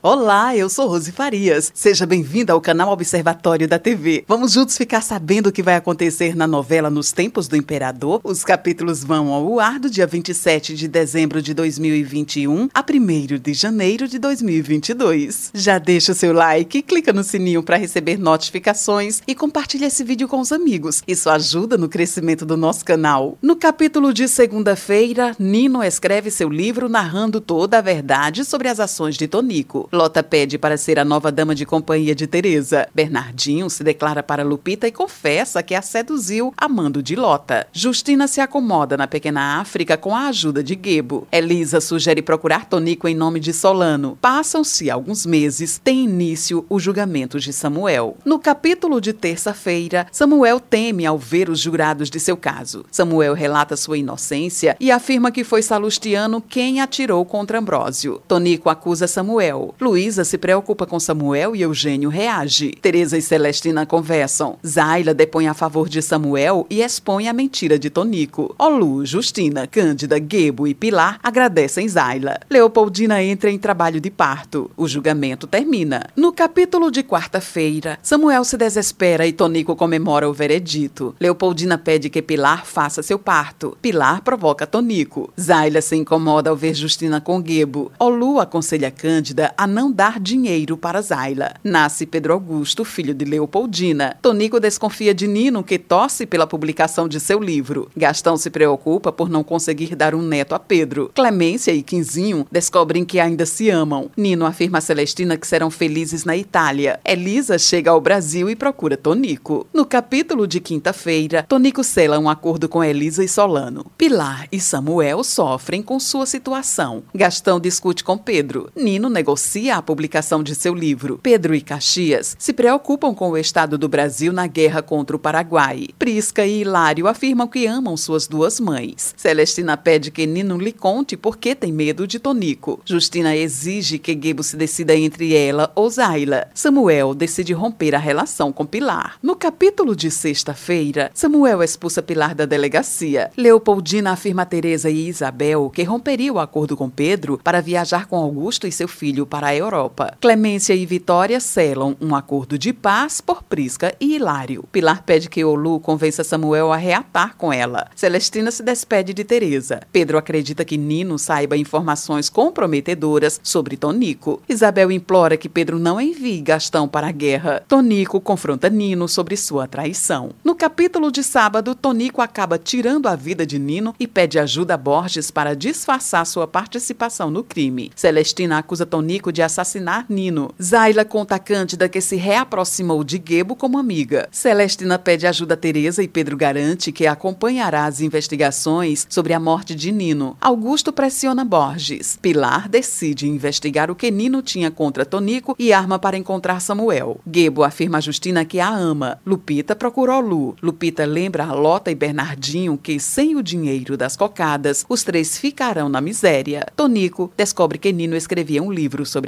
Olá, eu sou Rose Farias. Seja bem-vinda ao canal Observatório da TV. Vamos juntos ficar sabendo o que vai acontecer na novela Nos Tempos do Imperador. Os capítulos vão ao ar do dia 27 de dezembro de 2021 a 1 de janeiro de 2022. Já deixa o seu like, clica no sininho para receber notificações e compartilha esse vídeo com os amigos. Isso ajuda no crescimento do nosso canal. No capítulo de segunda-feira, Nino escreve seu livro narrando toda a verdade sobre as ações de Tonico. Lota pede para ser a nova dama de companhia de Teresa. Bernardinho se declara para Lupita e confessa que a seduziu amando de Lota. Justina se acomoda na pequena África com a ajuda de Gebo. Elisa sugere procurar Tonico em nome de Solano. Passam-se alguns meses, tem início o julgamento de Samuel. No capítulo de terça-feira, Samuel teme ao ver os jurados de seu caso. Samuel relata sua inocência e afirma que foi Salustiano quem atirou contra Ambrósio. Tonico acusa Samuel. Luísa se preocupa com Samuel e Eugênio reage. Teresa e Celestina conversam. Zaila depõe a favor de Samuel e expõe a mentira de Tonico. Olu, Justina, Cândida, Gebo e Pilar agradecem Zaila. Leopoldina entra em trabalho de parto. O julgamento termina. No capítulo de quarta-feira, Samuel se desespera e Tonico comemora o veredito. Leopoldina pede que Pilar faça seu parto. Pilar provoca Tonico. Zaila se incomoda ao ver Justina com Gebo. Olu aconselha Cândida a não dar dinheiro para Zaila. Nasce Pedro Augusto, filho de Leopoldina. Tonico desconfia de Nino, que torce pela publicação de seu livro. Gastão se preocupa por não conseguir dar um neto a Pedro. Clemência e Quinzinho descobrem que ainda se amam. Nino afirma a Celestina que serão felizes na Itália. Elisa chega ao Brasil e procura Tonico. No capítulo de quinta-feira, Tonico sela um acordo com Elisa e Solano. Pilar e Samuel sofrem com sua situação. Gastão discute com Pedro. Nino negocia a publicação de seu livro. Pedro e Caxias se preocupam com o estado do Brasil na guerra contra o Paraguai. Prisca e Hilário afirmam que amam suas duas mães. Celestina pede que Nino lhe conte por que tem medo de Tonico. Justina exige que Gebo se decida entre ela ou Zaila. Samuel decide romper a relação com Pilar. No capítulo de sexta-feira, Samuel expulsa Pilar da delegacia. Leopoldina afirma a Teresa e Isabel que romperia o acordo com Pedro para viajar com Augusto e seu filho a Europa. Clemência e Vitória selam um acordo de paz por Prisca e Hilário. Pilar pede que Olu convença Samuel a reatar com ela. Celestina se despede de Teresa. Pedro acredita que Nino saiba informações comprometedoras sobre Tonico. Isabel implora que Pedro não envie Gastão para a guerra. Tonico confronta Nino sobre sua traição. No capítulo de sábado, Tonico acaba tirando a vida de Nino e pede ajuda a Borges para disfarçar sua participação no crime. Celestina acusa Tonico de de assassinar Nino. Zaila conta a Cândida que se reaproximou de Gebo como amiga. Celestina pede ajuda a Teresa e Pedro garante que acompanhará as investigações sobre a morte de Nino. Augusto pressiona Borges. Pilar decide investigar o que Nino tinha contra Tonico e arma para encontrar Samuel. Gebo afirma a Justina que a ama. Lupita procurou Lu. Lupita lembra a Lota e Bernardinho que, sem o dinheiro das cocadas, os três ficarão na miséria. Tonico descobre que Nino escrevia um livro sobre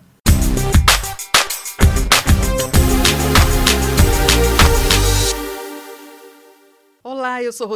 Olá, eu sou